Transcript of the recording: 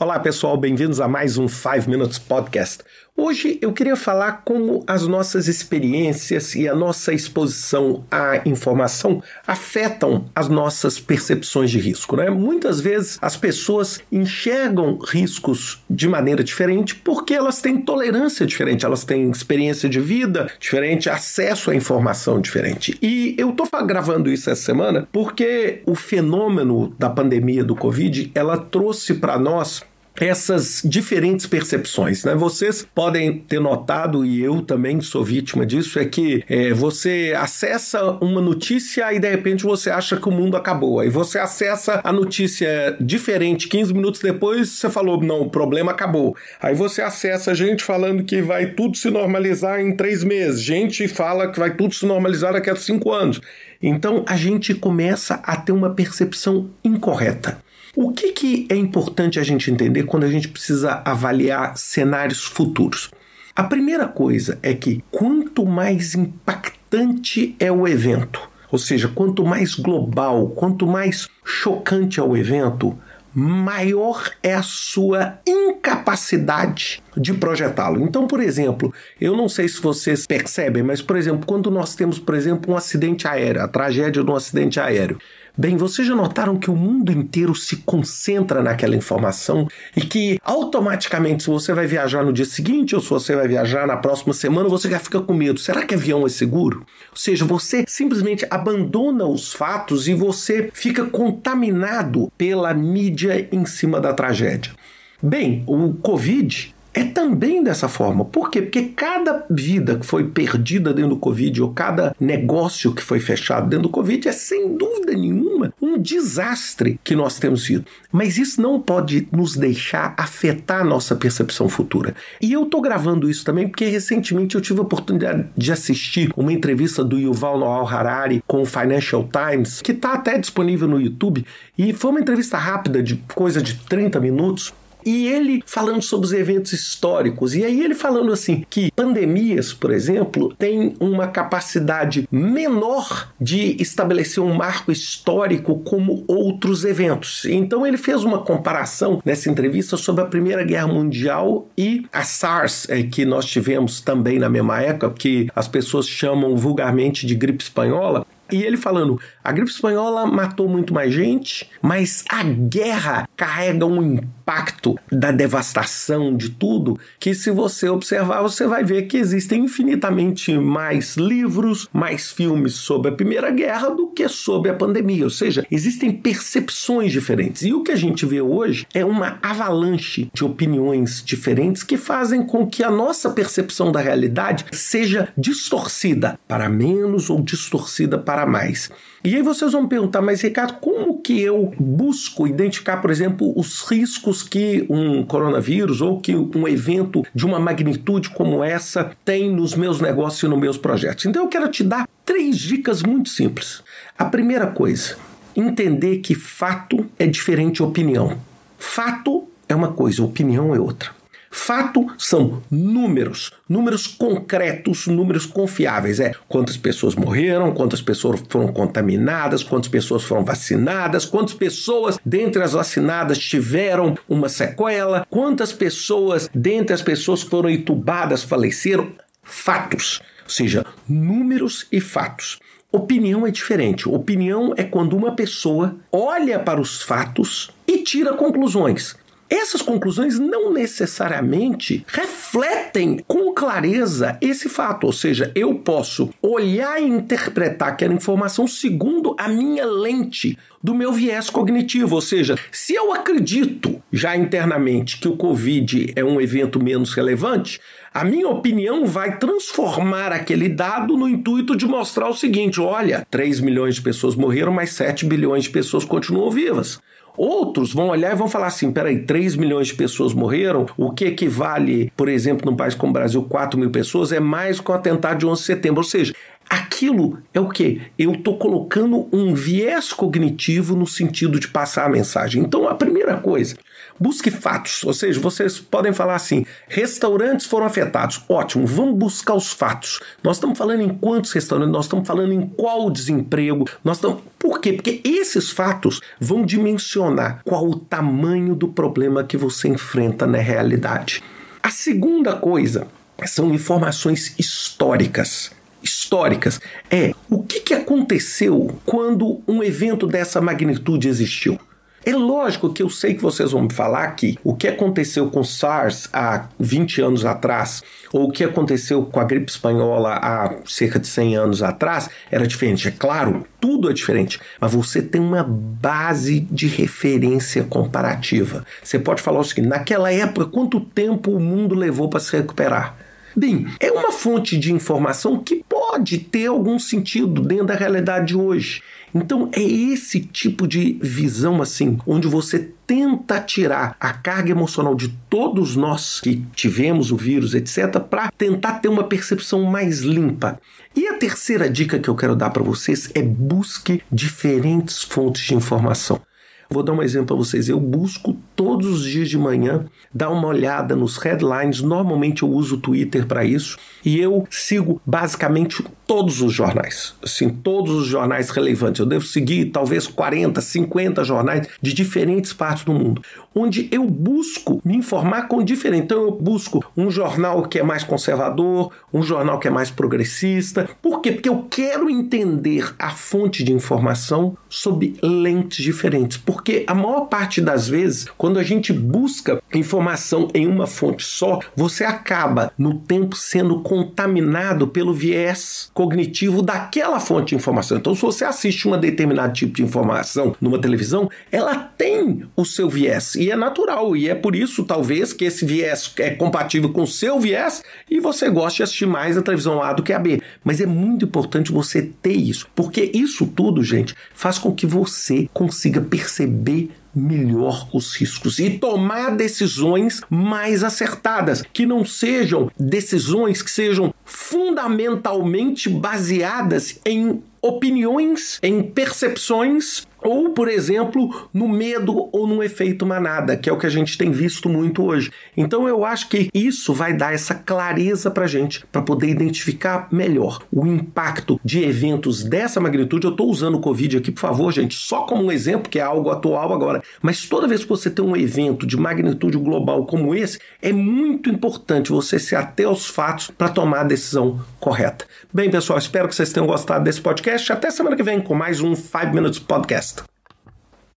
Olá pessoal, bem-vindos a mais um 5 Minutes Podcast. Hoje eu queria falar como as nossas experiências e a nossa exposição à informação afetam as nossas percepções de risco. Né? Muitas vezes as pessoas enxergam riscos de maneira diferente porque elas têm tolerância diferente, elas têm experiência de vida diferente, acesso à informação diferente. E eu estou gravando isso essa semana porque o fenômeno da pandemia do Covid ela trouxe para nós essas diferentes percepções. Né? Vocês podem ter notado, e eu também sou vítima disso, é que é, você acessa uma notícia e de repente você acha que o mundo acabou. Aí você acessa a notícia diferente, 15 minutos depois você falou, não, o problema acabou. Aí você acessa gente falando que vai tudo se normalizar em três meses, gente fala que vai tudo se normalizar daqui a cinco anos. Então a gente começa a ter uma percepção incorreta. O que, que é importante a gente entender quando a gente precisa avaliar cenários futuros? A primeira coisa é que quanto mais impactante é o evento, ou seja, quanto mais global, quanto mais chocante é o evento, maior é a sua incapacidade de projetá-lo. Então, por exemplo, eu não sei se vocês percebem, mas por exemplo, quando nós temos, por exemplo, um acidente aéreo, a tragédia de um acidente aéreo, Bem, vocês já notaram que o mundo inteiro se concentra naquela informação e que automaticamente, se você vai viajar no dia seguinte ou se você vai viajar na próxima semana, você já fica com medo. Será que avião é seguro? Ou seja, você simplesmente abandona os fatos e você fica contaminado pela mídia em cima da tragédia. Bem, o Covid é também dessa forma. Por quê? Porque cada vida que foi perdida dentro do Covid ou cada negócio que foi fechado dentro do Covid é sem dúvida nenhuma um desastre que nós temos sido. Mas isso não pode nos deixar afetar a nossa percepção futura. E eu estou gravando isso também porque recentemente eu tive a oportunidade de assistir uma entrevista do Yuval Noah Harari com o Financial Times, que está até disponível no YouTube, e foi uma entrevista rápida de coisa de 30 minutos e ele falando sobre os eventos históricos, e aí ele falando assim que pandemias, por exemplo, têm uma capacidade menor de estabelecer um marco histórico como outros eventos. Então ele fez uma comparação nessa entrevista sobre a Primeira Guerra Mundial e a SARS, é, que nós tivemos também na mesma época, que as pessoas chamam vulgarmente de gripe espanhola. E ele falando: a gripe espanhola matou muito mais gente, mas a guerra carrega um impacto da devastação de tudo que, se você observar, você vai ver que existem infinitamente mais livros, mais filmes sobre a Primeira Guerra do que sobre a pandemia. Ou seja, existem percepções diferentes. E o que a gente vê hoje é uma avalanche de opiniões diferentes que fazem com que a nossa percepção da realidade seja distorcida para menos ou distorcida para mais. E aí vocês vão perguntar, mas Ricardo, como que eu busco identificar, por exemplo, os riscos que um coronavírus ou que um evento de uma magnitude como essa tem nos meus negócios e nos meus projetos? Então eu quero te dar três dicas muito simples. A primeira coisa, entender que fato é diferente de opinião. Fato é uma coisa, opinião é outra. Fato são números, números concretos, números confiáveis. É quantas pessoas morreram, quantas pessoas foram contaminadas, quantas pessoas foram vacinadas, quantas pessoas dentre as vacinadas tiveram uma sequela, quantas pessoas dentre as pessoas que foram entubadas faleceram. Fatos, ou seja, números e fatos. Opinião é diferente. Opinião é quando uma pessoa olha para os fatos e tira conclusões. Essas conclusões não necessariamente refletem com clareza esse fato, ou seja, eu posso olhar e interpretar aquela informação segundo a minha lente do meu viés cognitivo, ou seja, se eu acredito já internamente que o Covid é um evento menos relevante, a minha opinião vai transformar aquele dado no intuito de mostrar o seguinte: olha, 3 milhões de pessoas morreram, mas 7 bilhões de pessoas continuam vivas. Outros vão olhar e vão falar assim: peraí, 3 milhões de pessoas morreram, o que equivale, por exemplo, num país como o Brasil, 4 mil pessoas, é mais com o atentado de 11 de setembro. Ou seja, aquilo é o que? Eu estou colocando um viés cognitivo no sentido de passar a mensagem. Então, a primeira coisa, busque fatos. Ou seja, vocês podem falar assim: restaurantes foram afetados. Ótimo, vamos buscar os fatos. Nós estamos falando em quantos restaurantes, nós estamos falando em qual desemprego, nós estamos. Por quê? Porque esses fatos vão dimensionar qual o tamanho do problema que você enfrenta na realidade. A segunda coisa são informações históricas históricas é o que, que aconteceu quando um evento dessa magnitude existiu. É lógico que eu sei que vocês vão me falar que o que aconteceu com SARS há 20 anos atrás, ou o que aconteceu com a gripe espanhola há cerca de 100 anos atrás, era diferente. É claro, tudo é diferente, mas você tem uma base de referência comparativa. Você pode falar o seguinte: naquela época, quanto tempo o mundo levou para se recuperar? Bem, é uma fonte de informação que pode ter algum sentido dentro da realidade de hoje. Então é esse tipo de visão assim, onde você tenta tirar a carga emocional de todos nós que tivemos o vírus, etc, para tentar ter uma percepção mais limpa. E a terceira dica que eu quero dar para vocês é busque diferentes fontes de informação. Vou dar um exemplo para vocês. Eu busco todos os dias de manhã dar uma olhada nos headlines. Normalmente eu uso o Twitter para isso e eu sigo basicamente todos os jornais. Assim, todos os jornais relevantes. Eu devo seguir talvez 40, 50 jornais de diferentes partes do mundo, onde eu busco me informar com diferente. Então eu busco um jornal que é mais conservador, um jornal que é mais progressista. Por quê? Porque eu quero entender a fonte de informação sob lentes diferentes. Por porque a maior parte das vezes, quando a gente busca informação em uma fonte só, você acaba no tempo sendo contaminado pelo viés cognitivo daquela fonte de informação. Então, se você assiste um determinado tipo de informação numa televisão, ela tem o seu viés e é natural e é por isso talvez que esse viés é compatível com o seu viés e você goste de assistir mais a televisão A do que a B. Mas é muito importante você ter isso, porque isso tudo, gente, faz com que você consiga perceber melhor os riscos e tomar decisões mais acertadas, que não sejam decisões que sejam fundamentalmente baseadas em opiniões, em percepções ou, por exemplo, no medo ou no efeito manada, que é o que a gente tem visto muito hoje. Então eu acho que isso vai dar essa clareza para gente, para poder identificar melhor o impacto de eventos dessa magnitude. Eu estou usando o Covid aqui, por favor, gente, só como um exemplo, que é algo atual agora. Mas toda vez que você tem um evento de magnitude global como esse, é muito importante você se ater aos fatos para tomar a decisão correta. Bem, pessoal, espero que vocês tenham gostado desse podcast. Até semana que vem com mais um 5 Minutes Podcast.